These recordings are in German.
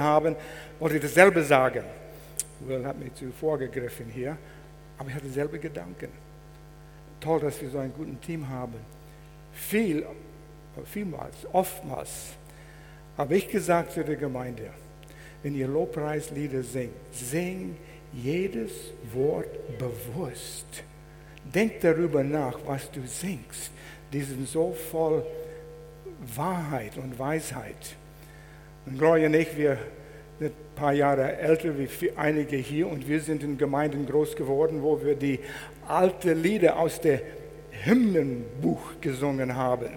haben, wollte dasselbe sagen. Will hat mich zuvor gegriffen hier, aber ich hatte selbe Gedanken. Toll, dass wir so ein gutes Team haben. Viel, vielmals, oftmals habe ich gesagt zu der Gemeinde, wenn ihr Lobpreislieder singt, sing jedes Wort bewusst. Denk darüber nach, was du singst. Die sind so voll Wahrheit und Weisheit. Und Gloria und ich, wir sind ein paar Jahre älter wie einige hier und wir sind in Gemeinden groß geworden, wo wir die alten Lieder aus dem Hymnenbuch gesungen haben.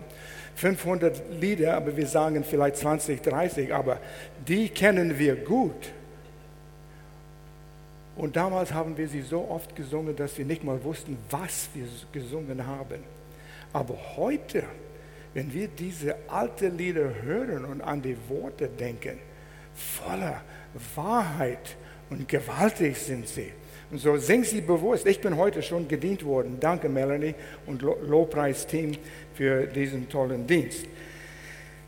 500 Lieder, aber wir sagen vielleicht 20, 30, aber die kennen wir gut. Und damals haben wir sie so oft gesungen, dass wir nicht mal wussten, was wir gesungen haben. Aber heute, wenn wir diese alten Lieder hören und an die Worte denken, voller Wahrheit und gewaltig sind sie. Und so sing sie bewusst. Ich bin heute schon gedient worden. Danke, Melanie und Lobpreisteam für diesen tollen Dienst.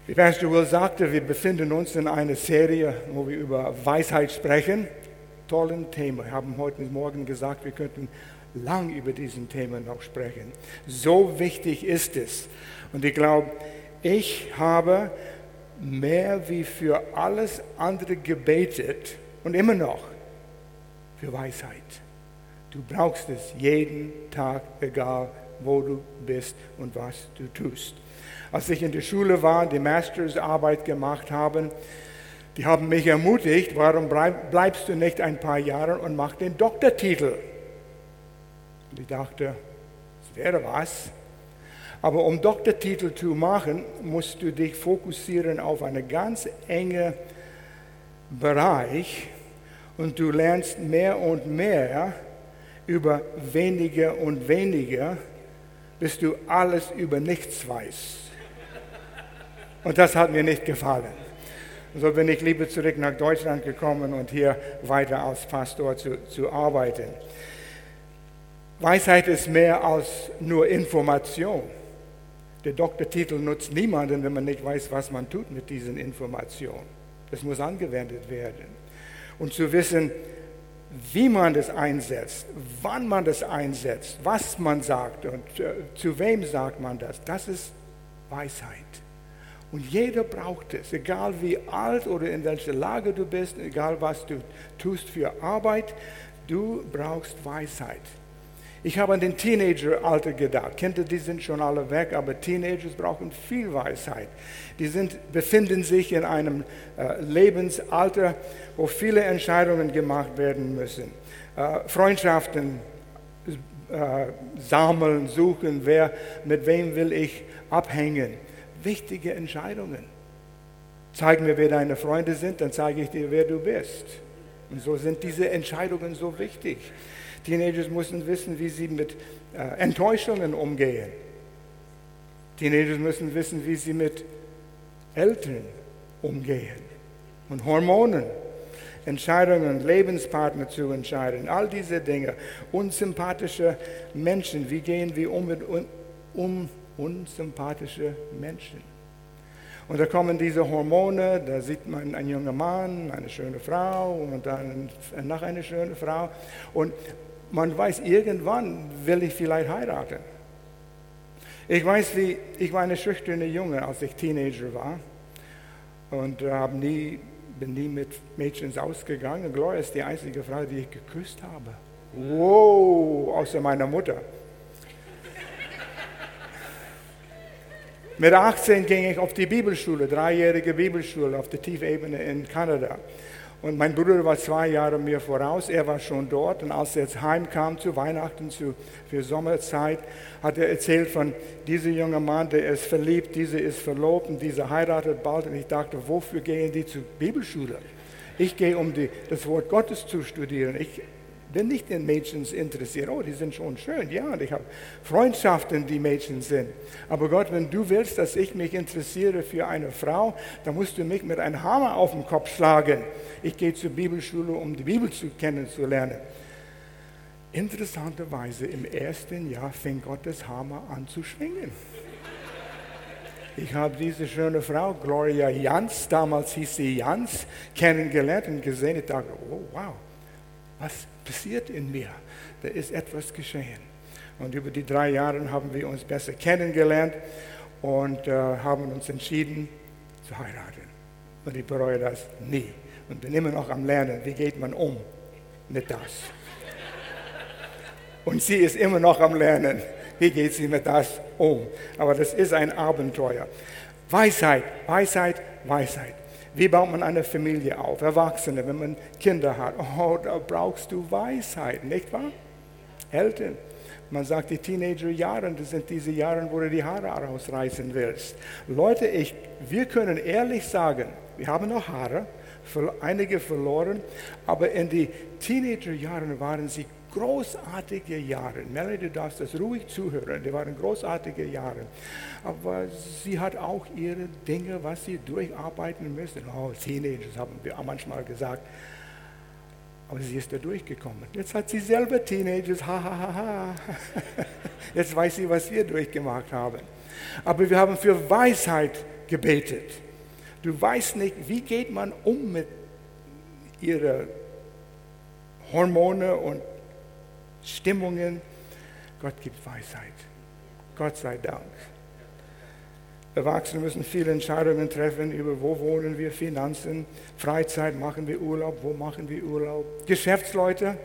Wie Pastor Will sagte, wir befinden uns in einer Serie, wo wir über Weisheit sprechen. Tollen Thema. Wir haben heute Morgen gesagt, wir könnten lang über diesen Thema noch sprechen. So wichtig ist es. Und ich glaube, ich habe mehr wie für alles andere gebetet und immer noch für Weisheit. Du brauchst es jeden Tag, egal wo du bist und was du tust. Als ich in der Schule war, die Mastersarbeit gemacht haben, die haben mich ermutigt, warum bleibst du nicht ein paar Jahre und mach den Doktortitel? Und ich dachte, es wäre was. Aber um Doktortitel zu machen, musst du dich fokussieren auf einen ganz engen Bereich und du lernst mehr und mehr über weniger und weniger, bis du alles über nichts weißt. Und das hat mir nicht gefallen. So bin ich lieber zurück nach Deutschland gekommen und hier weiter als Pastor zu, zu arbeiten. Weisheit ist mehr als nur Information. Der Doktortitel nutzt niemanden, wenn man nicht weiß, was man tut mit diesen Informationen. Das muss angewendet werden. Und zu wissen, wie man das einsetzt, wann man das einsetzt, was man sagt und äh, zu wem sagt man das, das ist Weisheit. Und jeder braucht es, egal wie alt oder in welcher Lage du bist, egal was du tust für Arbeit, du brauchst Weisheit. Ich habe an den Teenageralter gedacht. Kinder, die sind schon alle weg, aber Teenagers brauchen viel Weisheit. Die sind, befinden sich in einem äh, Lebensalter, wo viele Entscheidungen gemacht werden müssen. Äh, Freundschaften äh, sammeln, suchen, wer, mit wem will ich abhängen. Wichtige Entscheidungen. Zeig mir, wer deine Freunde sind, dann zeige ich dir, wer du bist. Und so sind diese Entscheidungen so wichtig. Teenagers müssen wissen, wie sie mit äh, Enttäuschungen umgehen. Teenagers müssen wissen, wie sie mit Eltern umgehen und Hormonen, Entscheidungen, Lebenspartner zu entscheiden, all diese Dinge. Unsympathische Menschen, wie gehen wir um mit um unsympathische Menschen? Und da kommen diese Hormone, da sieht man einen jungen Mann, eine schöne Frau und dann noch eine schöne Frau. Und man weiß, irgendwann will ich vielleicht heiraten. Ich weiß, wie, ich war eine schüchterne Junge, als ich Teenager war und äh, nie, bin nie mit Mädchen ausgegangen. Gloria ist die einzige Frau, die ich geküsst habe. Wow, außer meiner Mutter. Mit 18 ging ich auf die Bibelschule, dreijährige Bibelschule auf der Tiefebene in Kanada. Und mein Bruder war zwei Jahre mir voraus, er war schon dort. Und als er jetzt heimkam zu Weihnachten, zu, für Sommerzeit, hat er erzählt von diesem jungen Mann, der ist verliebt, dieser ist verlobt und dieser heiratet bald. Und ich dachte, wofür gehen die zur Bibelschule? Ich gehe, um die, das Wort Gottes zu studieren. Ich bin nicht in Mädchen interessiert. Oh, die sind schon schön. Ja, und ich habe Freundschaften, die Mädchen sind. Aber Gott, wenn du willst, dass ich mich interessiere für eine Frau, dann musst du mich mit einem Hammer auf den Kopf schlagen. Ich gehe zur Bibelschule, um die Bibel zu kennenzulernen. Interessanterweise im ersten Jahr fing Gottes Hammer an zu schwingen. Ich habe diese schöne Frau, Gloria Jans, damals hieß sie Jans, kennengelernt und gesehen. Ich dachte, oh wow, was passiert in mir? Da ist etwas geschehen. Und über die drei Jahre haben wir uns besser kennengelernt und äh, haben uns entschieden zu heiraten. Und ich bereue das nie. Und bin immer noch am Lernen, wie geht man um mit das. Und sie ist immer noch am Lernen wie geht sie mit das um? Aber das ist ein Abenteuer. Weisheit, Weisheit, Weisheit. Wie baut man eine Familie auf? Erwachsene, wenn man Kinder hat. Oh, da brauchst du Weisheit, nicht wahr? Eltern. Man sagt, die Teenagerjahre, das sind diese Jahre, wo du die Haare ausreißen willst. Leute, ich, wir können ehrlich sagen, wir haben noch Haare, einige verloren, aber in die Teenagerjahren waren sie großartige Jahre. Melanie, du darfst das ruhig zuhören. Die waren großartige Jahre. Aber sie hat auch ihre Dinge, was sie durcharbeiten müssen. Oh, Teenagers haben wir manchmal gesagt. Aber sie ist da durchgekommen. Jetzt hat sie selber Teenagers. Ha, ha, ha, ha. Jetzt weiß sie, was wir durchgemacht haben. Aber wir haben für Weisheit gebetet. Du weißt nicht, wie geht man um mit ihren Hormone und Stimmungen. Gott gibt Weisheit. Gott sei Dank. Erwachsene müssen viele Entscheidungen treffen über, wo wohnen wir, Finanzen, Freizeit, machen wir Urlaub, wo machen wir Urlaub. Geschäftsleute,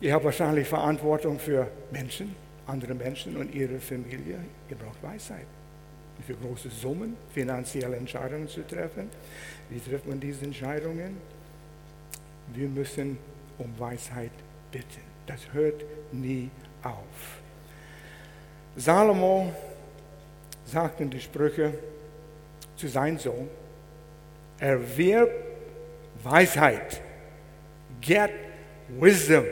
ihr habt wahrscheinlich Verantwortung für Menschen, andere Menschen und ihre Familie. Ihr braucht Weisheit. Für große Summen, finanzielle Entscheidungen zu treffen. Wie trifft man diese Entscheidungen? Wir müssen um Weisheit bitten. Das hört nie auf. Salomo sagt in die Sprüche zu seinem Sohn, erwirb Weisheit. Get wisdom.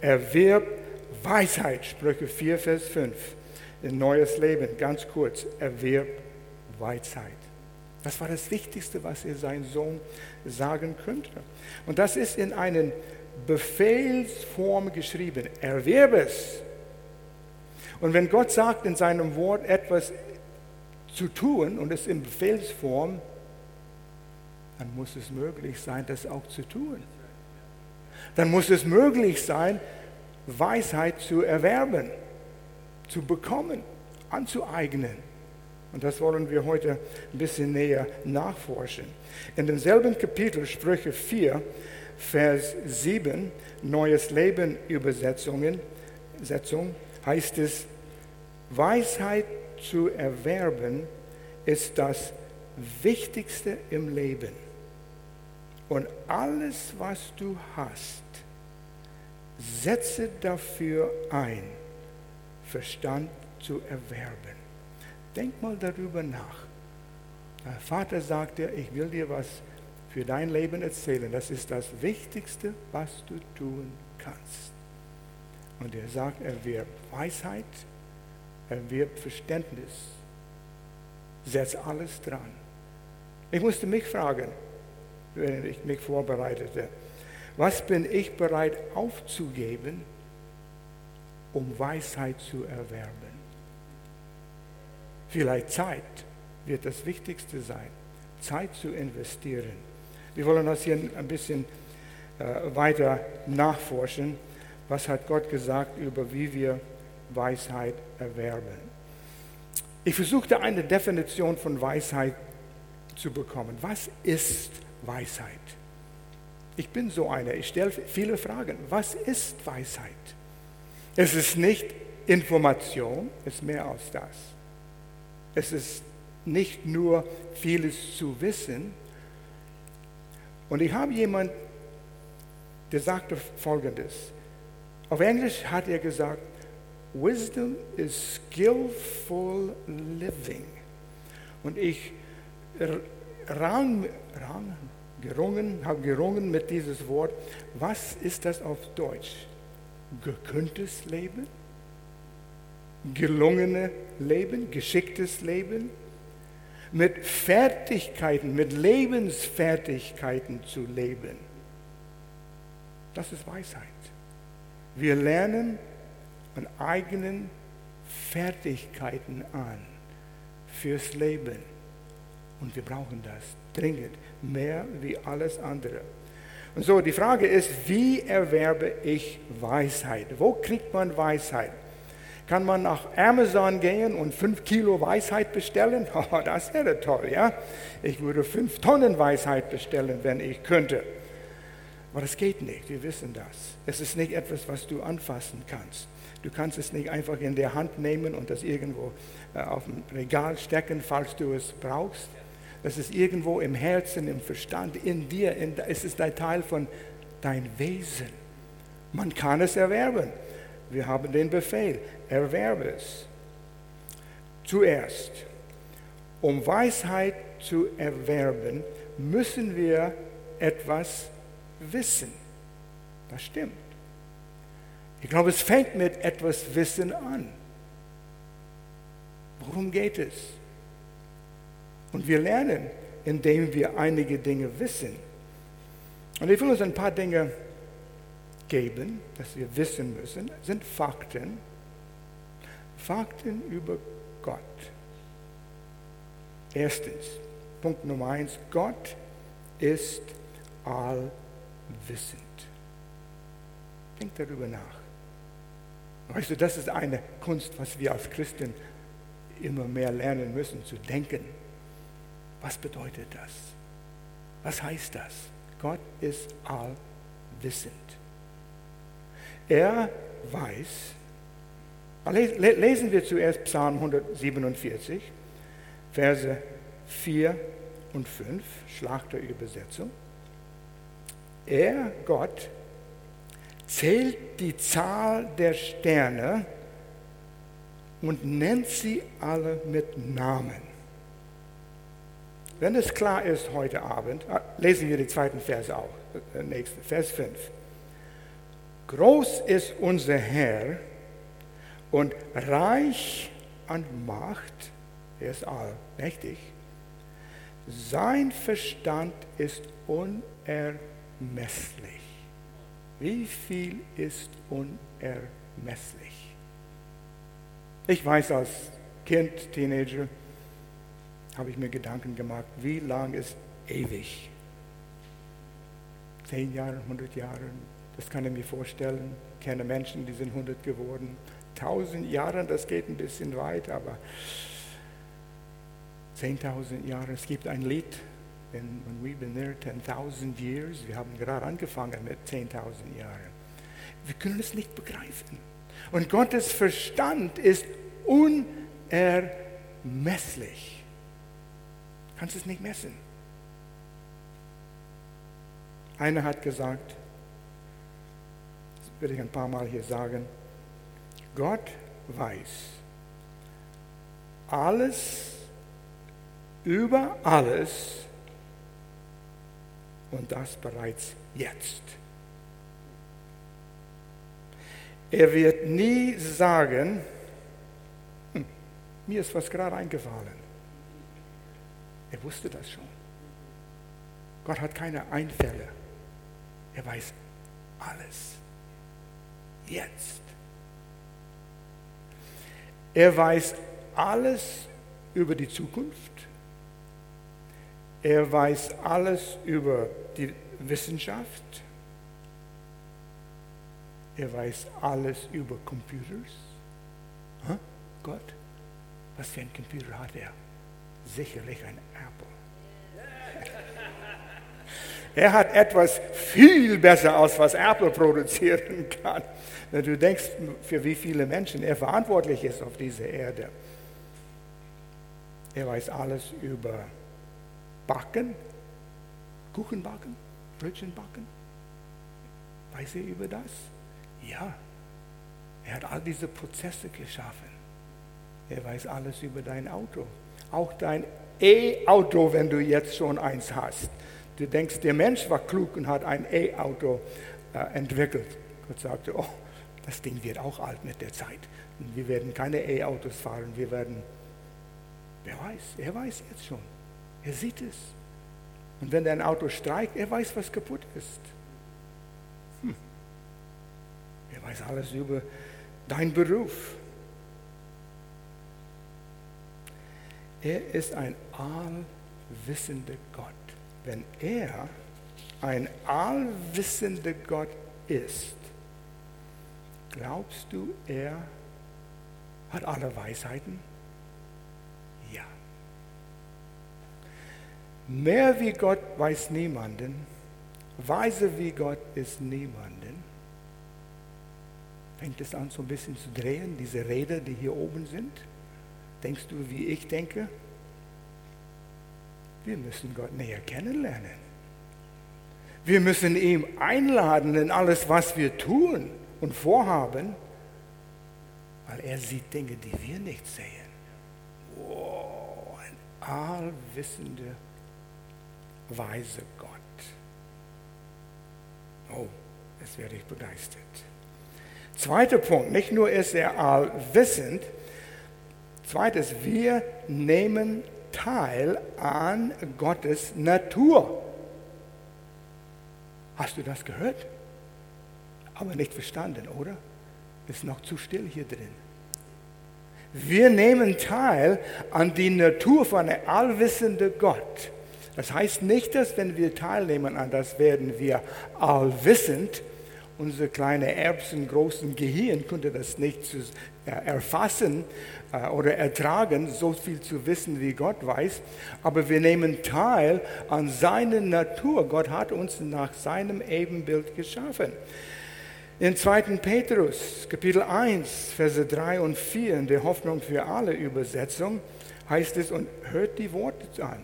Erwirb Weisheit. Sprüche 4, Vers 5. Ein neues Leben, ganz kurz. Erwirb Weisheit. Das war das Wichtigste, was er seinem Sohn sagen könnte. Und das ist in einen Befehlsform geschrieben. Erwerbe es. Und wenn Gott sagt in seinem Wort etwas zu tun und es in Befehlsform, dann muss es möglich sein, das auch zu tun. Dann muss es möglich sein, Weisheit zu erwerben, zu bekommen, anzueignen. Und das wollen wir heute ein bisschen näher nachforschen. In demselben Kapitel, Sprüche 4, Vers 7, Neues Leben Übersetzungen, Setzung, heißt es, Weisheit zu erwerben ist das Wichtigste im Leben. Und alles, was du hast, setze dafür ein, Verstand zu erwerben. Denk mal darüber nach. Der Vater sagt dir, ich will dir was für dein Leben erzählen. Das ist das Wichtigste, was du tun kannst. Und er sagt, er wird Weisheit, er wird Verständnis. Setz alles dran. Ich musste mich fragen, wenn ich mich vorbereitete, was bin ich bereit aufzugeben, um Weisheit zu erwerben? Vielleicht Zeit wird das Wichtigste sein, Zeit zu investieren. Wir wollen das hier ein bisschen äh, weiter nachforschen. Was hat Gott gesagt über wie wir Weisheit erwerben? Ich versuchte eine Definition von Weisheit zu bekommen. Was ist Weisheit? Ich bin so einer, ich stelle viele Fragen. Was ist Weisheit? Es ist nicht Information, es ist mehr als das. Es ist nicht nur vieles zu wissen, und ich habe jemanden, der sagte Folgendes. Auf Englisch hat er gesagt, Wisdom is skillful living. Und ich rang, rang, gerungen, habe gerungen mit dieses Wort. Was ist das auf Deutsch? Gekündtes Leben? Gelungene Leben? Geschicktes Leben? Mit Fertigkeiten, mit Lebensfertigkeiten zu leben. Das ist Weisheit. Wir lernen an eigenen Fertigkeiten an. fürs Leben. Und wir brauchen das dringend, mehr wie alles andere. Und so, die Frage ist, wie erwerbe ich Weisheit? Wo kriegt man Weisheit? Kann man nach Amazon gehen und fünf Kilo Weisheit bestellen? Oh, das wäre toll, ja? Ich würde fünf Tonnen Weisheit bestellen, wenn ich könnte. Aber das geht nicht, wir wissen das. Es ist nicht etwas, was du anfassen kannst. Du kannst es nicht einfach in der Hand nehmen und das irgendwo äh, auf dem Regal stecken, falls du es brauchst. Das ist irgendwo im Herzen, im Verstand, in dir. In, es ist ein Teil von dein Wesen. Man kann es erwerben. Wir haben den Befehl, erwerbe es. Zuerst, um Weisheit zu erwerben, müssen wir etwas wissen. Das stimmt. Ich glaube, es fängt mit etwas Wissen an. Worum geht es? Und wir lernen, indem wir einige Dinge wissen. Und ich will uns ein paar Dinge geben, dass wir wissen müssen, sind Fakten. Fakten über Gott. Erstens, Punkt Nummer eins, Gott ist allwissend. Denk darüber nach. Weißt du, das ist eine Kunst, was wir als Christen immer mehr lernen müssen, zu denken. Was bedeutet das? Was heißt das? Gott ist allwissend. Er weiß, lesen wir zuerst Psalm 147, Verse 4 und 5, Schlachterübersetzung. Er, Gott, zählt die Zahl der Sterne und nennt sie alle mit Namen. Wenn es klar ist heute Abend, ah, lesen wir den zweiten Vers auch, äh, nächsten, Vers 5. Groß ist unser Herr und reich an Macht, er ist allmächtig. Sein Verstand ist unermesslich. Wie viel ist unermesslich? Ich weiß als Kind, Teenager, habe ich mir Gedanken gemacht, wie lang ist ewig? Zehn Jahre, 100 Jahre, das kann ich mir vorstellen. Ich kenne Menschen, die sind 100 geworden. 1000 Jahre, das geht ein bisschen weit, aber 10.000 Jahre. Es gibt ein Lied, when, when we've been there 10.000 years. Wir haben gerade angefangen mit 10.000 Jahren. Wir können es nicht begreifen. Und Gottes Verstand ist unermesslich. Du kannst es nicht messen. Einer hat gesagt, will ich ein paar Mal hier sagen, Gott weiß alles über alles und das bereits jetzt. Er wird nie sagen, hm, mir ist was gerade eingefallen. Er wusste das schon. Gott hat keine Einfälle. Er weiß alles jetzt. Er weiß alles über die Zukunft. Er weiß alles über die Wissenschaft. Er weiß alles über Computers. Huh? Gott, was für ein Computer hat er? Sicherlich ein Apple. Er hat etwas viel besser als was Apple produzieren kann. Wenn du denkst, für wie viele Menschen er verantwortlich ist auf dieser Erde. Er weiß alles über Backen, Kuchen backen, Brötchen backen. Weiß er über das? Ja. Er hat all diese Prozesse geschaffen. Er weiß alles über dein Auto. Auch dein E-Auto, wenn du jetzt schon eins hast. Du denkst, der Mensch war klug und hat ein E-Auto äh, entwickelt. Gott sagte, oh, das Ding wird auch alt mit der Zeit. Und wir werden keine E-Autos fahren, wir werden, wer weiß, er weiß jetzt schon. Er sieht es. Und wenn dein Auto streikt, er weiß, was kaputt ist. Hm. Er weiß alles über deinen Beruf. Er ist ein allwissender Gott. Wenn er ein allwissender Gott ist, glaubst du, er hat alle Weisheiten? Ja. Mehr wie Gott weiß niemanden, weise wie Gott ist niemanden. Fängt es an, so ein bisschen zu drehen, diese Räder, die hier oben sind? Denkst du, wie ich denke? Wir müssen Gott näher kennenlernen. Wir müssen ihn einladen in alles, was wir tun und vorhaben, weil er sieht Dinge, die wir nicht sehen. Wow, ein allwissender, weise Gott. Oh, jetzt werde ich begeistert. Zweiter Punkt, nicht nur ist er allwissend, zweites, wir nehmen teil an Gottes Natur. Hast du das gehört? Aber nicht verstanden, oder? Ist noch zu still hier drin. Wir nehmen teil an die Natur von einem allwissenden Gott. Das heißt nicht, dass wenn wir teilnehmen an das, werden wir allwissend. Unser kleine Erbsen großen Gehirn könnte das nicht äh, erfassen äh, oder ertragen, so viel zu wissen, wie Gott weiß. Aber wir nehmen teil an seiner Natur. Gott hat uns nach seinem Ebenbild geschaffen. In 2. Petrus, Kapitel 1, Verse 3 und 4, in der Hoffnung für alle Übersetzung, heißt es, und hört die Worte an.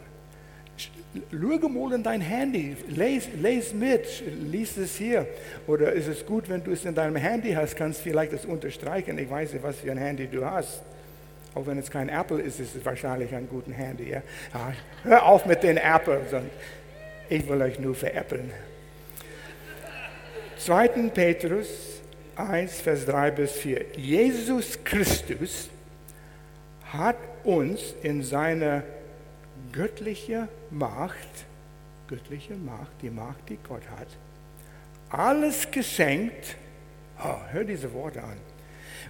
Lüge mal in dein Handy, lese les mit, lies es hier. Oder ist es gut, wenn du es in deinem Handy hast, kannst du vielleicht das unterstreichen. Ich weiß nicht, was für ein Handy du hast. Auch wenn es kein Apple ist, ist es wahrscheinlich ein gutes Handy. Ja? Ja, hör auf mit den Apple, ich will euch nur veräppeln. 2. Petrus 1, Vers 3 bis 4. Jesus Christus hat uns in seiner göttliche Macht, göttliche Macht, die Macht, die Gott hat, alles geschenkt, oh, hör diese Worte an,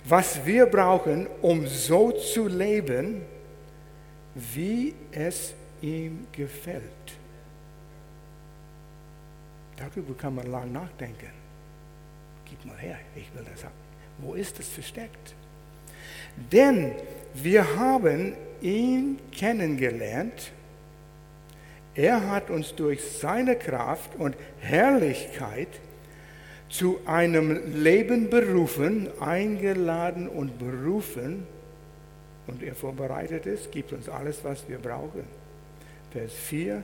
was wir brauchen, um so zu leben, wie es ihm gefällt. Darüber kann man lang nachdenken. Gib mal her, ich will das haben. Wo ist es versteckt? Denn wir haben ihn kennengelernt. Er hat uns durch seine Kraft und Herrlichkeit zu einem Leben berufen, eingeladen und berufen. Und er vorbereitet ist, gibt uns alles, was wir brauchen. Vers 4.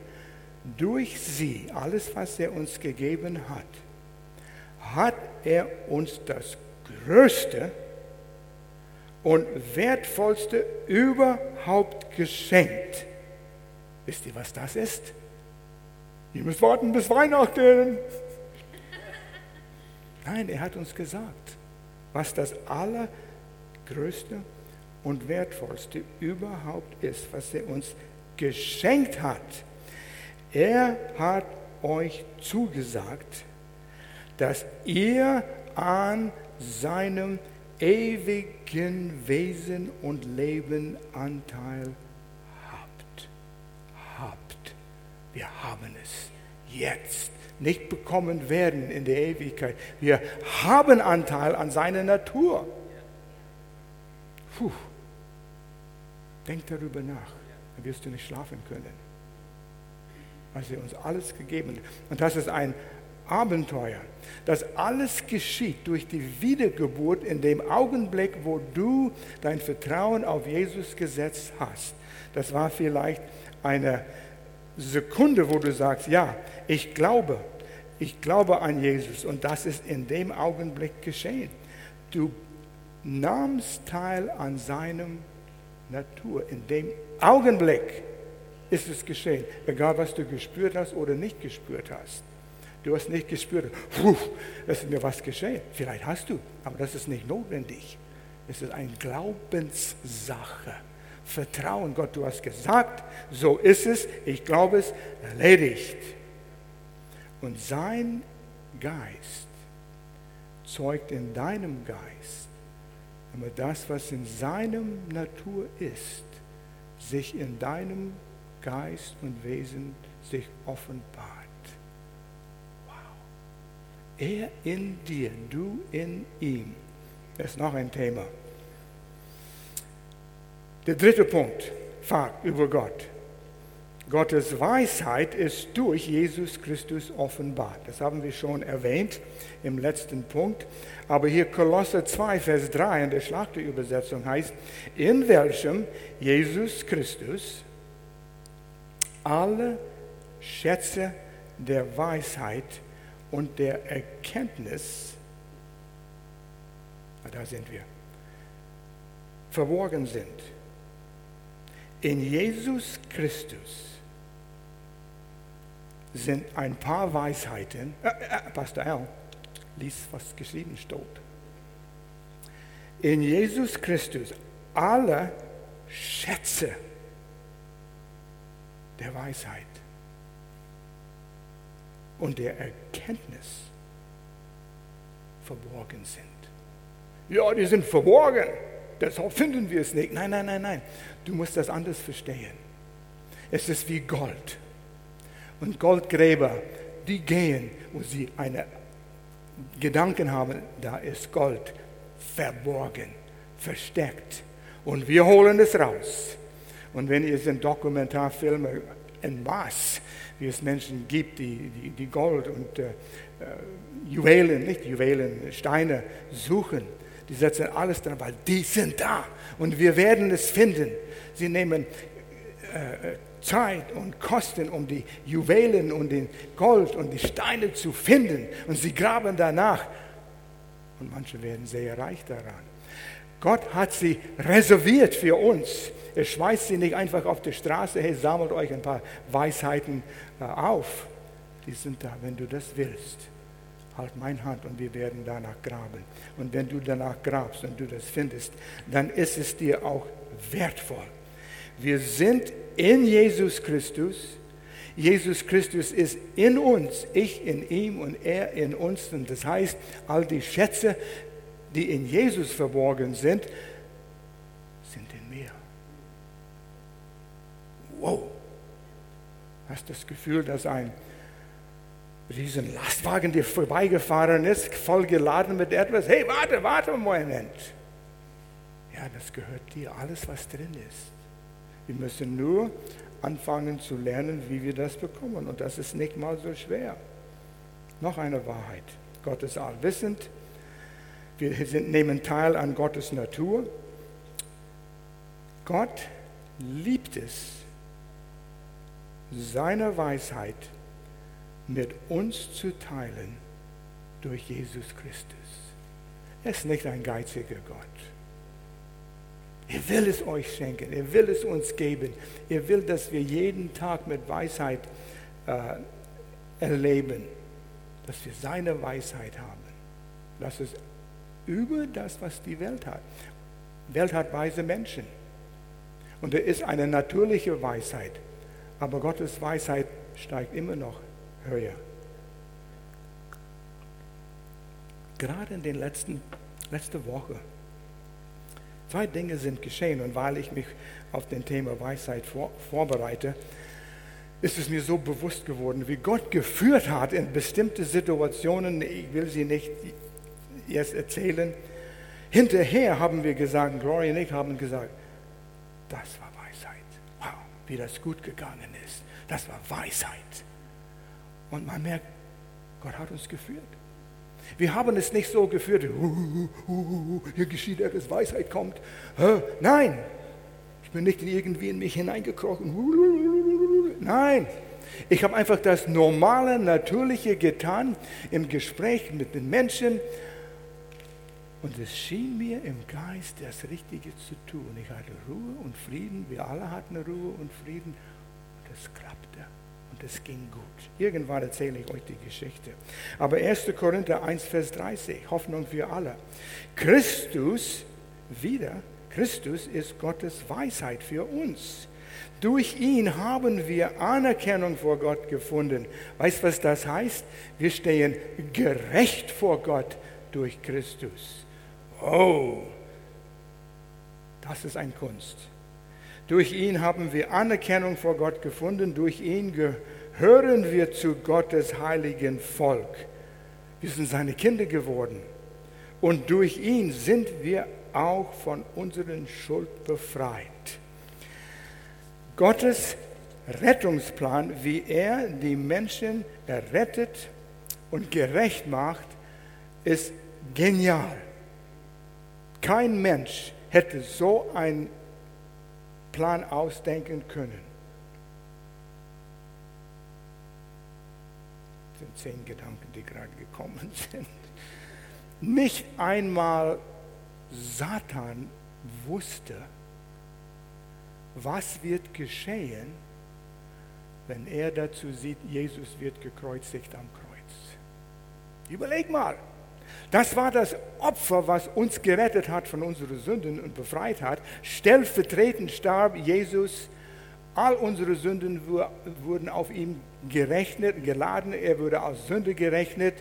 Durch sie, alles, was er uns gegeben hat, hat er uns das Größte, und wertvollste überhaupt geschenkt. Wisst ihr, was das ist? Ihr müsst warten bis Weihnachten. Nein, er hat uns gesagt, was das allergrößte und wertvollste überhaupt ist, was er uns geschenkt hat. Er hat euch zugesagt, dass ihr an seinem ewigen Wesen und Leben Anteil habt. Habt. Wir haben es jetzt. Nicht bekommen werden in der Ewigkeit. Wir haben Anteil an seiner Natur. Puh. Denk darüber nach, dann wirst du nicht schlafen können. Was er uns alles gegeben hat. Und das ist ein Abenteuer. Das alles geschieht durch die Wiedergeburt in dem Augenblick, wo du dein Vertrauen auf Jesus gesetzt hast. Das war vielleicht eine Sekunde, wo du sagst, ja, ich glaube, ich glaube an Jesus und das ist in dem Augenblick geschehen. Du nahmst teil an seinem Natur. In dem Augenblick ist es geschehen, egal was du gespürt hast oder nicht gespürt hast. Du hast nicht gespürt, puh, es ist mir was geschehen. Vielleicht hast du, aber das ist nicht notwendig. Es ist eine Glaubenssache. Vertrauen Gott, du hast gesagt, so ist es, ich glaube es, erledigt. Und sein Geist zeugt in deinem Geist, aber das, was in seinem Natur ist, sich in deinem Geist und Wesen sich offenbart. Er in dir, du in ihm. Das ist noch ein Thema. Der dritte Punkt, Fakt über Gott. Gottes Weisheit ist durch Jesus Christus offenbart. Das haben wir schon erwähnt im letzten Punkt. Aber hier Kolosser 2, Vers 3 in der Schlachterübersetzung heißt, in welchem Jesus Christus alle Schätze der Weisheit und der Erkenntnis, da sind wir, verborgen sind. In Jesus Christus sind ein paar Weisheiten. Äh, äh, Pastor Al, lies, was geschrieben steht. In Jesus Christus alle Schätze der Weisheit und der Erkenntnis verborgen sind. Ja, die sind verborgen, deshalb finden wir es nicht. Nein, nein, nein, nein. Du musst das anders verstehen. Es ist wie Gold. Und Goldgräber, die gehen, wo sie eine Gedanken haben, da ist Gold verborgen, versteckt. Und wir holen es raus. Und wenn ihr in Dokumentarfilme in Maß, wie es Menschen gibt, die, die, die Gold und äh, äh Juwelen, nicht Juwelen, Steine suchen, die setzen alles dran, weil die sind da und wir werden es finden. Sie nehmen äh, äh Zeit und Kosten, um die Juwelen und den Gold und die Steine zu finden. Und sie graben danach. Und manche werden sehr reich daran. Gott hat sie reserviert für uns. Er schmeißt sie nicht einfach auf die Straße, hey, sammelt euch ein paar Weisheiten äh, auf. Die sind da, wenn du das willst. Halt meine Hand und wir werden danach graben. Und wenn du danach grabst und du das findest, dann ist es dir auch wertvoll. Wir sind in Jesus Christus. Jesus Christus ist in uns, ich in ihm und er in uns. Und das heißt, all die Schätze, die in Jesus verborgen sind, sind in mir. Wow. Hast das Gefühl, dass ein riesen Lastwagen dir vorbeigefahren ist, voll geladen mit etwas? Hey, warte, warte einen Moment. Ja, das gehört dir, alles was drin ist. Wir müssen nur anfangen zu lernen, wie wir das bekommen. Und das ist nicht mal so schwer. Noch eine Wahrheit. Gott ist allwissend. Wir nehmen teil an Gottes Natur. Gott liebt es, seine Weisheit mit uns zu teilen durch Jesus Christus. Er ist nicht ein geiziger Gott. Er will es euch schenken. Er will es uns geben. Er will, dass wir jeden Tag mit Weisheit äh, erleben, dass wir seine Weisheit haben. Das ist über das, was die Welt hat. Die Welt hat weise Menschen. Und er ist eine natürliche Weisheit. Aber Gottes Weisheit steigt immer noch höher. Gerade in den letzten letzte Woche Zwei Dinge sind geschehen und weil ich mich auf den Thema Weisheit vor, vorbereite, ist es mir so bewusst geworden, wie Gott geführt hat in bestimmte Situationen. Ich will sie nicht jetzt erzählen. Hinterher haben wir gesagt, Gloria und ich haben gesagt, das war Weisheit. Wow, wie das gut gegangen ist. Das war Weisheit. Und man merkt, Gott hat uns geführt. Wir haben es nicht so geführt, hier geschieht etwas, Weisheit kommt. Nein, ich bin nicht irgendwie in mich hineingekrochen. Nein, ich habe einfach das normale, natürliche getan im Gespräch mit den Menschen. Und es schien mir im Geist das Richtige zu tun. Ich hatte Ruhe und Frieden. Wir alle hatten Ruhe und Frieden. Und es klappte und es ging gut. Irgendwann erzähle ich euch die Geschichte. Aber 1. Korinther 1, Vers 30, Hoffnung für alle. Christus, wieder, Christus ist Gottes Weisheit für uns. Durch ihn haben wir Anerkennung vor Gott gefunden. Weißt du, was das heißt? Wir stehen gerecht vor Gott durch Christus. Oh, das ist ein Kunst. Durch ihn haben wir Anerkennung vor Gott gefunden. Durch ihn gehören wir zu Gottes heiligen Volk. Wir sind seine Kinder geworden. Und durch ihn sind wir auch von unseren Schuld befreit. Gottes Rettungsplan, wie er die Menschen errettet und gerecht macht, ist genial. Kein Mensch hätte so einen Plan ausdenken können. Das sind zehn Gedanken, die gerade gekommen sind. Nicht einmal Satan wusste, was wird geschehen, wenn er dazu sieht, Jesus wird gekreuzigt am Kreuz. Überleg mal, das war das Opfer, was uns gerettet hat von unseren Sünden und befreit hat. Stellvertretend starb Jesus. All unsere Sünden wurden auf ihn gerechnet, geladen. Er wurde als Sünde gerechnet.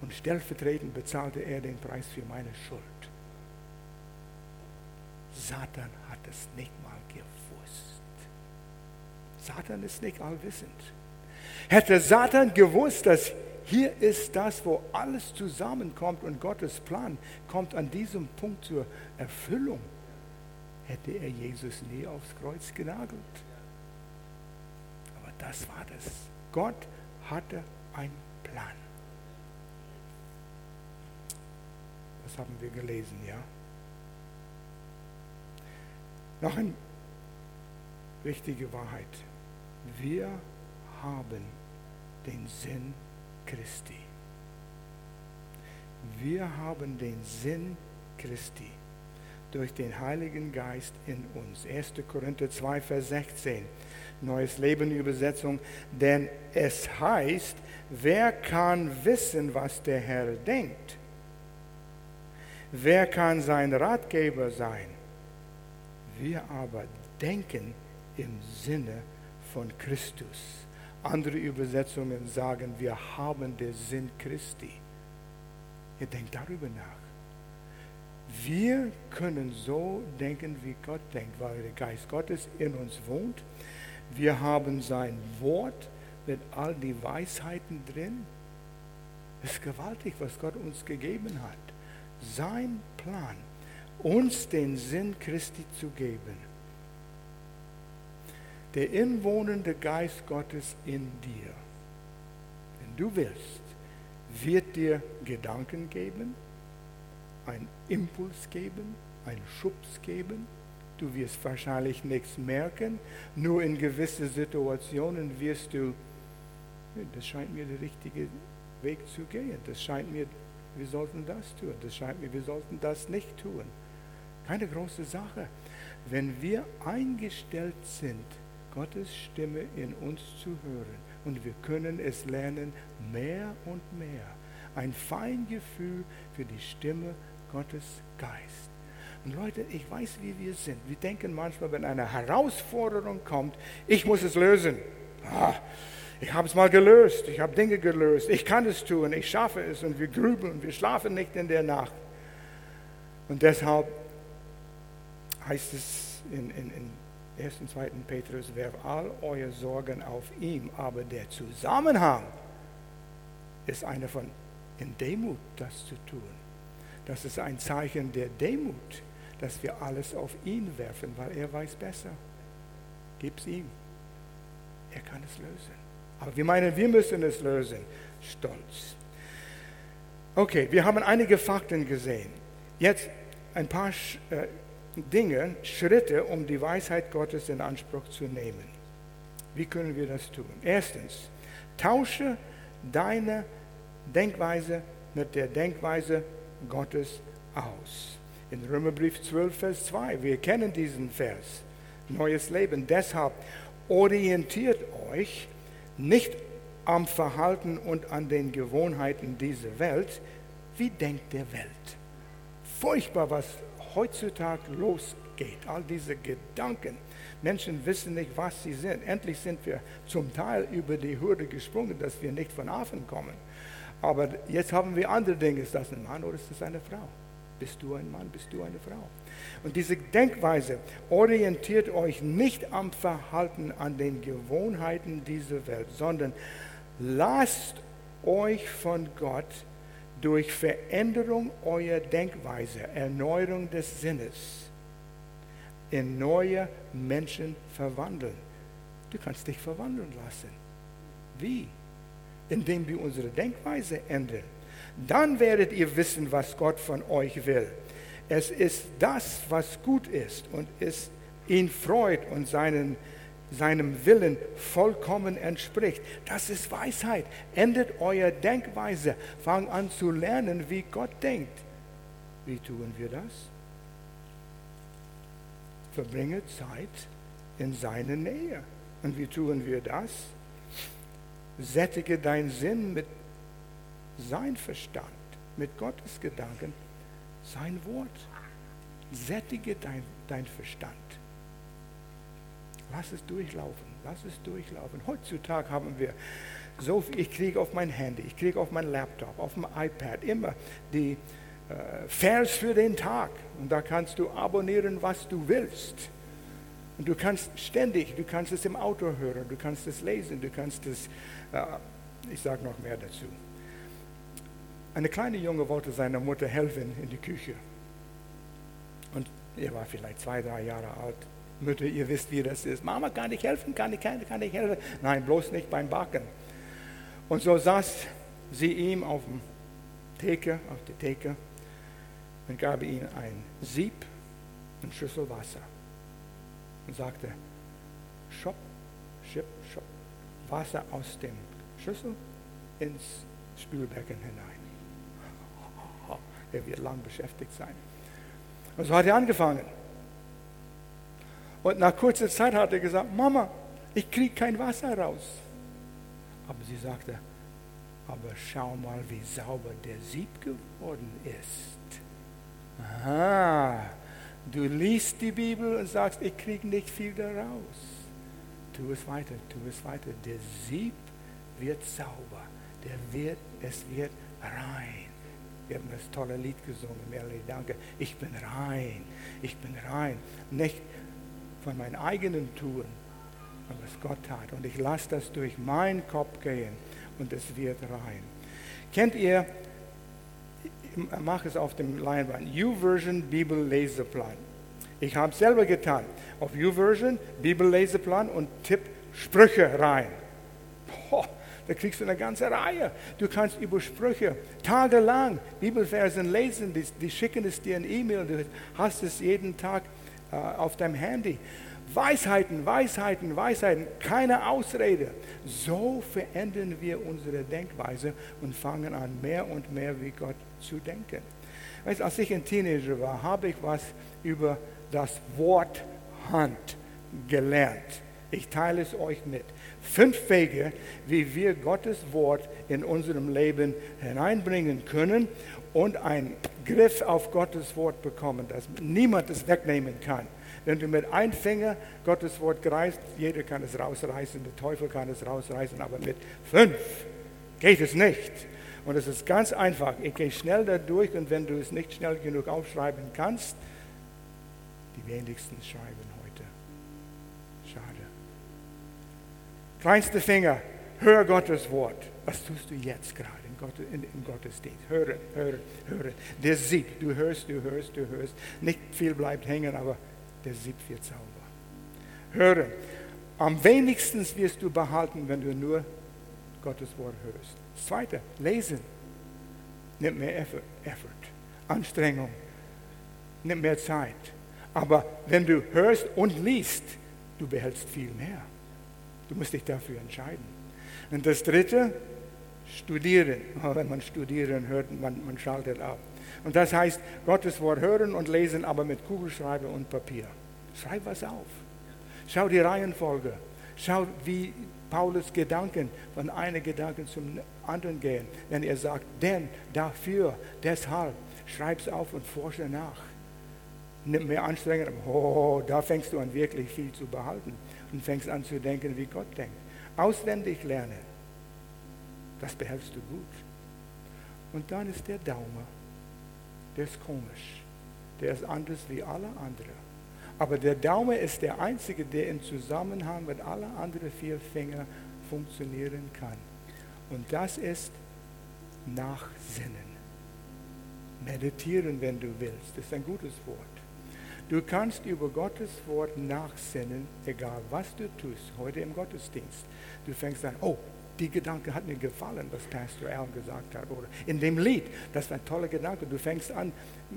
Und stellvertretend bezahlte er den Preis für meine Schuld. Satan hat es nicht mal gewusst. Satan ist nicht allwissend. Hätte Satan gewusst, dass hier ist das, wo alles zusammenkommt und Gottes Plan kommt an diesem Punkt zur Erfüllung, hätte er Jesus nie aufs Kreuz genagelt. Aber das war das. Gott hatte einen Plan. Das haben wir gelesen, ja. Noch eine wichtige Wahrheit. Wir haben den Sinn Christi. Wir haben den Sinn Christi durch den Heiligen Geist in uns. 1. Korinther 2, Vers 16, Neues Leben Übersetzung. Denn es heißt, wer kann wissen, was der Herr denkt? Wer kann sein Ratgeber sein? Wir aber denken im Sinne von Christus. Andere Übersetzungen sagen, wir haben den Sinn Christi. Ihr denkt darüber nach. Wir können so denken, wie Gott denkt, weil der Geist Gottes in uns wohnt. Wir haben sein Wort mit all die Weisheiten drin. Es ist gewaltig, was Gott uns gegeben hat. Sein Plan, uns den Sinn Christi zu geben der inwohnende Geist Gottes in dir, wenn du willst, wird dir Gedanken geben, einen Impuls geben, einen Schubs geben. Du wirst wahrscheinlich nichts merken, nur in gewissen Situationen wirst du, das scheint mir der richtige Weg zu gehen. Das scheint mir, wir sollten das tun. Das scheint mir, wir sollten das nicht tun. Keine große Sache. Wenn wir eingestellt sind, Gottes Stimme in uns zu hören. Und wir können es lernen, mehr und mehr. Ein Feingefühl für die Stimme Gottes Geist. Und Leute, ich weiß, wie wir sind. Wir denken manchmal, wenn eine Herausforderung kommt, ich muss es lösen. Ah, ich habe es mal gelöst, ich habe Dinge gelöst, ich kann es tun, ich schaffe es und wir grübeln, wir schlafen nicht in der Nacht. Und deshalb heißt es in, in, in 1. und 2. Petrus, werft all eure Sorgen auf ihm, aber der Zusammenhang ist einer von in Demut das zu tun. Das ist ein Zeichen der Demut, dass wir alles auf ihn werfen, weil er weiß besser. Gib's ihm. Er kann es lösen. Aber wir meinen, wir müssen es lösen. Stolz. Okay, wir haben einige Fakten gesehen. Jetzt ein paar äh, Dinge, Schritte, um die Weisheit Gottes in Anspruch zu nehmen. Wie können wir das tun? Erstens, tausche deine Denkweise mit der Denkweise Gottes aus. In Römerbrief 12, Vers 2, wir kennen diesen Vers, neues Leben. Deshalb orientiert euch nicht am Verhalten und an den Gewohnheiten dieser Welt. Wie denkt der Welt? Furchtbar, was heutzutage losgeht. All diese Gedanken. Menschen wissen nicht, was sie sind. Endlich sind wir zum Teil über die Hürde gesprungen, dass wir nicht von Affen kommen. Aber jetzt haben wir andere Dinge. Ist das ein Mann oder ist das eine Frau? Bist du ein Mann? Bist du eine Frau? Und diese Denkweise orientiert euch nicht am Verhalten, an den Gewohnheiten dieser Welt, sondern lasst euch von Gott durch Veränderung eurer Denkweise, Erneuerung des Sinnes in neue Menschen verwandeln. Du kannst dich verwandeln lassen. Wie? Indem wir unsere Denkweise ändern. Dann werdet ihr wissen, was Gott von euch will. Es ist das, was gut ist und es ihn freut und seinen, seinem Willen vollkommen entspricht. Das ist Weisheit. Ändert eure Denkweise. Fangt an zu lernen, wie Gott denkt. Wie tun wir das? Verbringe Zeit in seiner Nähe. Und wie tun wir das? Sättige deinen Sinn mit sein Verstand, mit Gottes Gedanken, sein Wort. Sättige dein, dein Verstand. Lass es durchlaufen, lass es durchlaufen. Heutzutage haben wir so viel, ich kriege auf mein Handy, ich kriege auf mein Laptop, auf dem iPad immer die äh, Vers für den Tag. Und da kannst du abonnieren, was du willst. Und du kannst ständig, du kannst es im Auto hören, du kannst es lesen, du kannst es, äh, ich sage noch mehr dazu. Eine kleine Junge wollte seiner Mutter helfen in die Küche. Und er war vielleicht zwei, drei Jahre alt. Mutter, ihr wisst, wie das ist. Mama, kann ich helfen? Kann ich, kann ich helfen? Nein, bloß nicht beim Backen. Und so saß sie ihm auf dem Theke, auf der Theke und gab ihm ein Sieb und Schüssel Wasser und sagte, schopp, schipp, schopp, Wasser aus dem Schüssel ins Spülbecken hinein. Er wird lang beschäftigt sein. Und so hat er angefangen. Und nach kurzer Zeit hat er gesagt, Mama, ich kriege kein Wasser raus. Aber sie sagte, aber schau mal, wie sauber der Sieb geworden ist. Aha, du liest die Bibel und sagst, ich kriege nicht viel daraus. Tu es weiter, tu es weiter. Der Sieb wird sauber, der wird, es wird rein. Wir haben das tolle Lied gesungen, Melanie, danke. Ich bin rein, ich bin rein. Nicht von meinen eigenen Tun, aber was Gott tat. Und ich lasse das durch meinen Kopf gehen und es wird rein. Kennt ihr, ich mache es auf dem Leinwand, YouVersion Bibelleseplan. Ich habe es selber getan. Auf YouVersion Bibelleseplan und tipp Sprüche rein. Boah, da kriegst du eine ganze Reihe. Du kannst über Sprüche tagelang Bibelversen lesen, die, die schicken es dir in E-Mail, du hast es jeden Tag auf deinem Handy. Weisheiten, Weisheiten, Weisheiten, keine Ausrede. So verändern wir unsere Denkweise und fangen an, mehr und mehr wie Gott zu denken. Weißt, als ich ein Teenager war, habe ich was über das Wort Hand gelernt. Ich teile es euch mit. Fünf Wege, wie wir Gottes Wort in unserem Leben hineinbringen können und einen Griff auf Gottes Wort bekommen, dass niemand es wegnehmen kann. Wenn du mit einem Finger Gottes Wort greifst, jeder kann es rausreißen, der Teufel kann es rausreißen, aber mit fünf geht es nicht. Und es ist ganz einfach. Ich gehe schnell da durch und wenn du es nicht schnell genug aufschreiben kannst, die wenigsten schreiben heute. Schade. Kleinste Finger, hör Gottes Wort. Was tust du jetzt gerade im Gottesdienst? Hören, hören, hören. Der Sieg, du hörst, du hörst, du hörst. Nicht viel bleibt hängen, aber der Sieb wird sauber. Hören. Am wenigsten wirst du behalten, wenn du nur Gottes Wort hörst. Das Zweite, lesen. Nimmt mehr Effort, Effort, Anstrengung, nimmt mehr Zeit. Aber wenn du hörst und liest, du behältst viel mehr. Du musst dich dafür entscheiden. Und das Dritte, studieren. Wenn man studieren hört, man, man schaltet ab. Und das heißt, Gottes Wort hören und lesen, aber mit Kugelschreiber und Papier. Schreib was auf. Schau die Reihenfolge. Schau, wie Paulus Gedanken von einem Gedanken zum anderen gehen. Wenn er sagt, denn, dafür, deshalb, schreib es auf und forsche nach. Nimm mehr Anstrengung. Oh, da fängst du an, wirklich viel zu behalten und fängst an zu denken, wie Gott denkt. Auswendig lernen. Das behältst du gut. Und dann ist der Daumen der ist komisch. der ist anders wie alle anderen. Aber der Daumen ist der einzige, der im Zusammenhang mit allen anderen vier Fingern funktionieren kann. Und das ist Nachsinnen. Meditieren, wenn du willst. Das ist ein gutes Wort. Du kannst über Gottes Wort nachsinnen, egal was du tust, heute im Gottesdienst. Du fängst an, oh, die Gedanke hat mir gefallen, was Pastor Al gesagt hat. Oder in dem Lied, das war ein toller Gedanke. Du fängst an,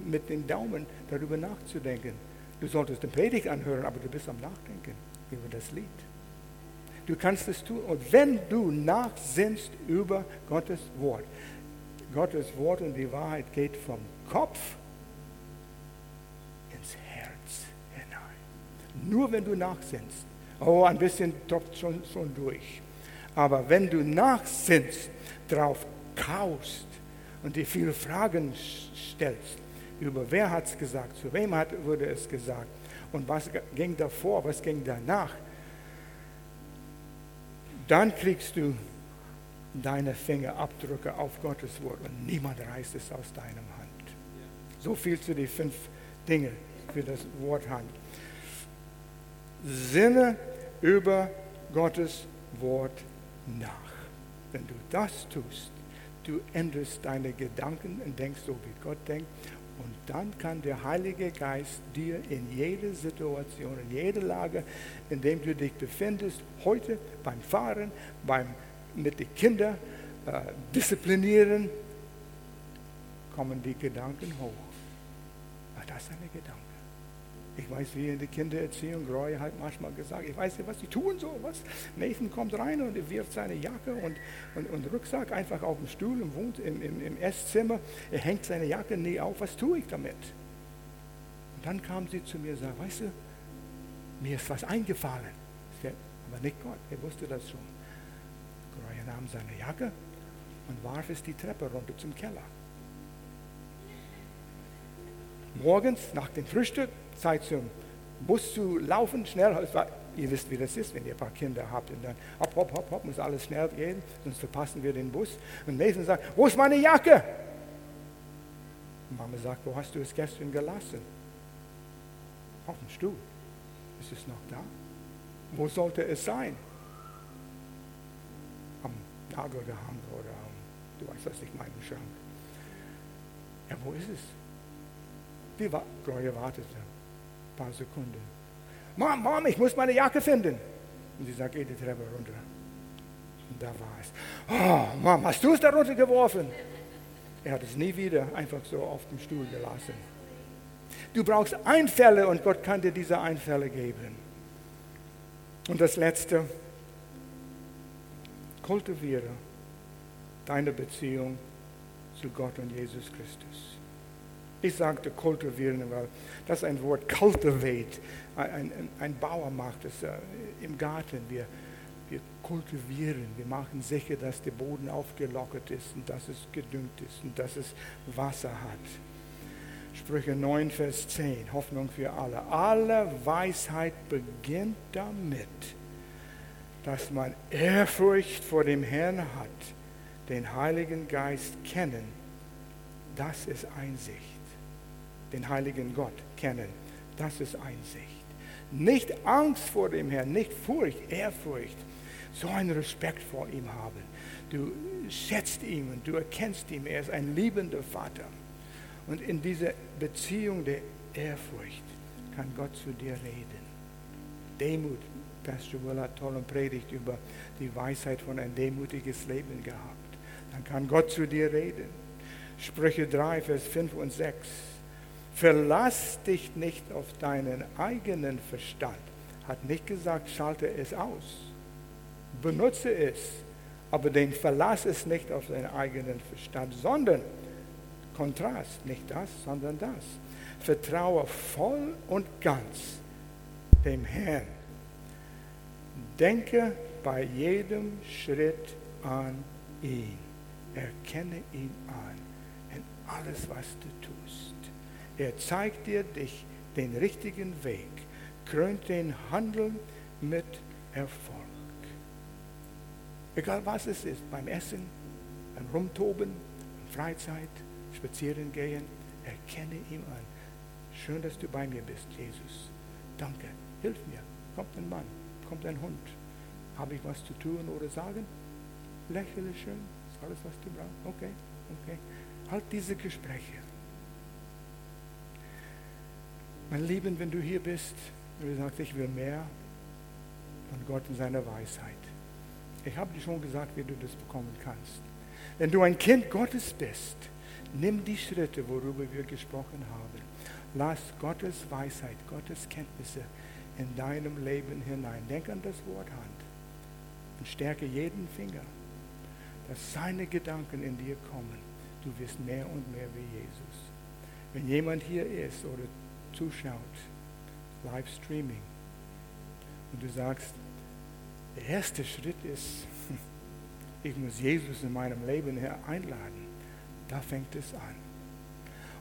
mit dem Daumen darüber nachzudenken. Du solltest den Predigt anhören, aber du bist am Nachdenken über das Lied. Du kannst es tun. Und wenn du nachsinnst über Gottes Wort, Gottes Wort und die Wahrheit geht vom Kopf ins Herz hinein. Nur wenn du nachsinnst. Oh, ein bisschen tropft schon, schon durch. Aber wenn du nachsinnst, drauf kaust und dir viele Fragen stellst, über wer hat es gesagt, zu wem hat, wurde es gesagt und was ging davor, was ging danach, dann kriegst du deine Fingerabdrücke auf Gottes Wort und niemand reißt es aus deinem Hand. So viel zu den fünf Dingen für das Wort Hand. Sinne über Gottes Wort nach. Wenn du das tust, du änderst deine Gedanken und denkst so, wie Gott denkt. Und dann kann der Heilige Geist dir in jede Situation, in jede Lage, in dem du dich befindest, heute beim Fahren, beim mit den Kindern äh, disziplinieren, kommen die Gedanken hoch. Aber ah, das eine Gedanke. Ich weiß, wie in der Kindererziehung, Roy hat manchmal gesagt, ich weiß nicht, was sie tun so, was. Nathan kommt rein und wirft seine Jacke und, und, und Rucksack einfach auf den Stuhl und wohnt im, im, im Esszimmer. Er hängt seine Jacke nie auf, was tue ich damit? Und dann kam sie zu mir und sagte, weißt du, mir ist was eingefallen. Aber nicht Gott, er wusste das schon. Roy nahm seine Jacke und warf es die Treppe runter zum Keller. Morgens nach dem Frühstück Zeit zum Bus zu laufen, schnell. Ihr wisst, wie das ist, wenn ihr ein paar Kinder habt. Und dann hopp, hopp, hopp, hopp, muss alles schnell gehen, sonst verpassen wir den Bus. Und Nathan sagt, wo ist meine Jacke? Und Mama sagt, wo hast du es gestern gelassen? Auf dem Stuhl. Ist es noch da? Wo sollte es sein? Am Nagel gehangen oder am, du weißt, was ich meine, Schrank. Ja, wo ist es? Die Gloria wartete paar Sekunden. Mom, Mom, ich muss meine Jacke finden. Und sie sagt, geh die Treppe runter. Und da war es. Oh, Mom, hast du es da runter geworfen? Er hat es nie wieder einfach so auf dem Stuhl gelassen. Du brauchst Einfälle und Gott kann dir diese Einfälle geben. Und das Letzte, kultiviere deine Beziehung zu Gott und Jesus Christus. Ich sagte kultivieren, weil das ist ein Wort, cultivate. Ein, ein, ein Bauer macht es äh, im Garten. Wir, wir kultivieren, wir machen sicher, dass der Boden aufgelockert ist und dass es gedüngt ist und dass es Wasser hat. Sprüche 9, Vers 10, Hoffnung für alle. Alle Weisheit beginnt damit, dass man Ehrfurcht vor dem Herrn hat, den Heiligen Geist kennen. Das ist Einsicht den heiligen Gott kennen. Das ist Einsicht. Nicht Angst vor dem Herrn, nicht Furcht, Ehrfurcht. So einen Respekt vor ihm haben. Du schätzt ihn und du erkennst ihn. Er ist ein liebender Vater. Und in dieser Beziehung der Ehrfurcht kann Gott zu dir reden. Demut. Pastor Will hat tolle Predigt über die Weisheit von ein demütiges Leben gehabt. Dann kann Gott zu dir reden. Sprüche 3, Vers 5 und 6. Verlass dich nicht auf deinen eigenen Verstand. Hat nicht gesagt, schalte es aus. Benutze es. Aber den Verlass es nicht auf deinen eigenen Verstand, sondern Kontrast, nicht das, sondern das. Vertraue voll und ganz dem Herrn. Denke bei jedem Schritt an ihn. Erkenne ihn an in alles, was du tust. Er zeigt dir dich den richtigen Weg, krönt den Handeln mit Erfolg. Egal was es ist, beim Essen, beim Rumtoben, Freizeit, Spazieren gehen, erkenne ihn an. Schön, dass du bei mir bist, Jesus. Danke. Hilf mir. Kommt ein Mann, kommt ein Hund. Habe ich was zu tun oder sagen? Lächle schön. Ist alles, was du brauchst? Okay, okay. Halt diese Gespräche. Mein Lieben, wenn du hier bist und du sagst, ich will mehr von Gott und seiner Weisheit. Ich habe dir schon gesagt, wie du das bekommen kannst. Wenn du ein Kind Gottes bist, nimm die Schritte, worüber wir gesprochen haben. Lass Gottes Weisheit, Gottes Kenntnisse in deinem Leben hinein. Denk an das Wort Hand und stärke jeden Finger, dass seine Gedanken in dir kommen. Du wirst mehr und mehr wie Jesus. Wenn jemand hier ist oder zuschaut, Livestreaming, und du sagst, der erste Schritt ist, ich muss Jesus in meinem Leben einladen, da fängt es an.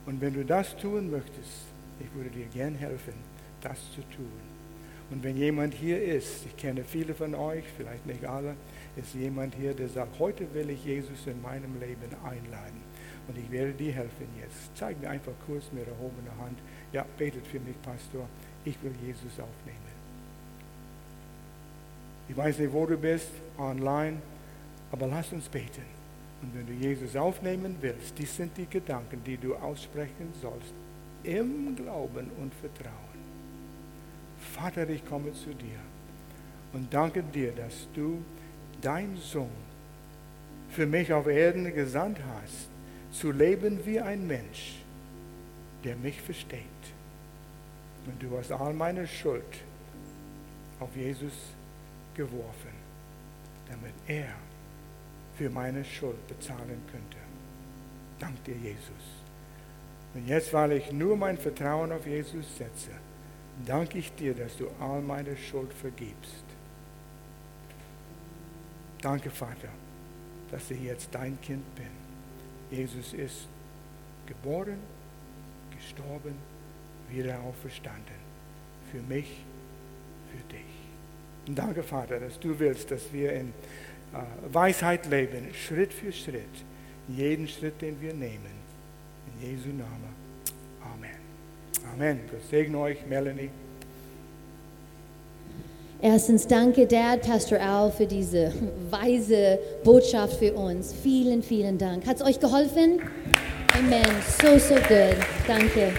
Und wenn du das tun möchtest, ich würde dir gern helfen, das zu tun. Und wenn jemand hier ist, ich kenne viele von euch, vielleicht nicht alle, ist jemand hier, der sagt, heute will ich Jesus in meinem Leben einladen. Und ich werde dir helfen jetzt. Zeig mir einfach kurz mit erhobener Hand. Ja, betet für mich, Pastor. Ich will Jesus aufnehmen. Ich weiß nicht, wo du bist, online, aber lass uns beten. Und wenn du Jesus aufnehmen willst, dies sind die Gedanken, die du aussprechen sollst, im Glauben und Vertrauen. Vater, ich komme zu dir und danke dir, dass du dein Sohn für mich auf Erden gesandt hast, zu leben wie ein Mensch, der mich versteht. Und du hast all meine Schuld auf Jesus geworfen, damit er für meine Schuld bezahlen könnte. Dank dir, Jesus. Und jetzt, weil ich nur mein Vertrauen auf Jesus setze, danke ich dir, dass du all meine Schuld vergibst. Danke, Vater, dass ich jetzt dein Kind bin. Jesus ist geboren, gestorben, wieder auferstanden. Für mich, für dich. Und danke, Vater, dass du willst, dass wir in äh, Weisheit leben, Schritt für Schritt, jeden Schritt, den wir nehmen. In Jesu Namen. Amen. Amen. Gott segne euch, Melanie. Erstens, danke Dad, Pastor Al, für diese weise Botschaft für uns. Vielen, vielen Dank. Hat es euch geholfen? Amen. So, so good. Danke.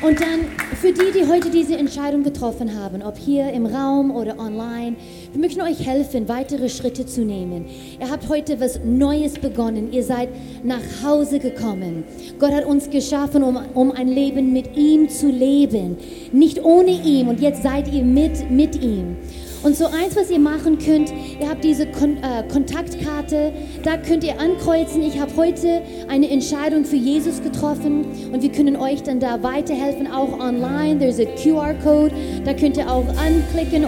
Und dann für die, die heute diese Entscheidung getroffen haben, ob hier im Raum oder online, wir möchten euch helfen, weitere Schritte zu nehmen. Ihr habt heute was Neues begonnen. Ihr seid nach Hause gekommen. Gott hat uns geschaffen, um, um ein Leben mit ihm zu leben. Nicht ohne ihm. Und jetzt seid ihr mit, mit ihm. Und so eins, was ihr machen könnt, ihr habt diese Kon äh, Kontaktkarte, da könnt ihr ankreuzen, ich habe heute eine Entscheidung für Jesus getroffen und wir können euch dann da weiterhelfen, auch online. There's a QR-Code, da könnt ihr auch anklicken.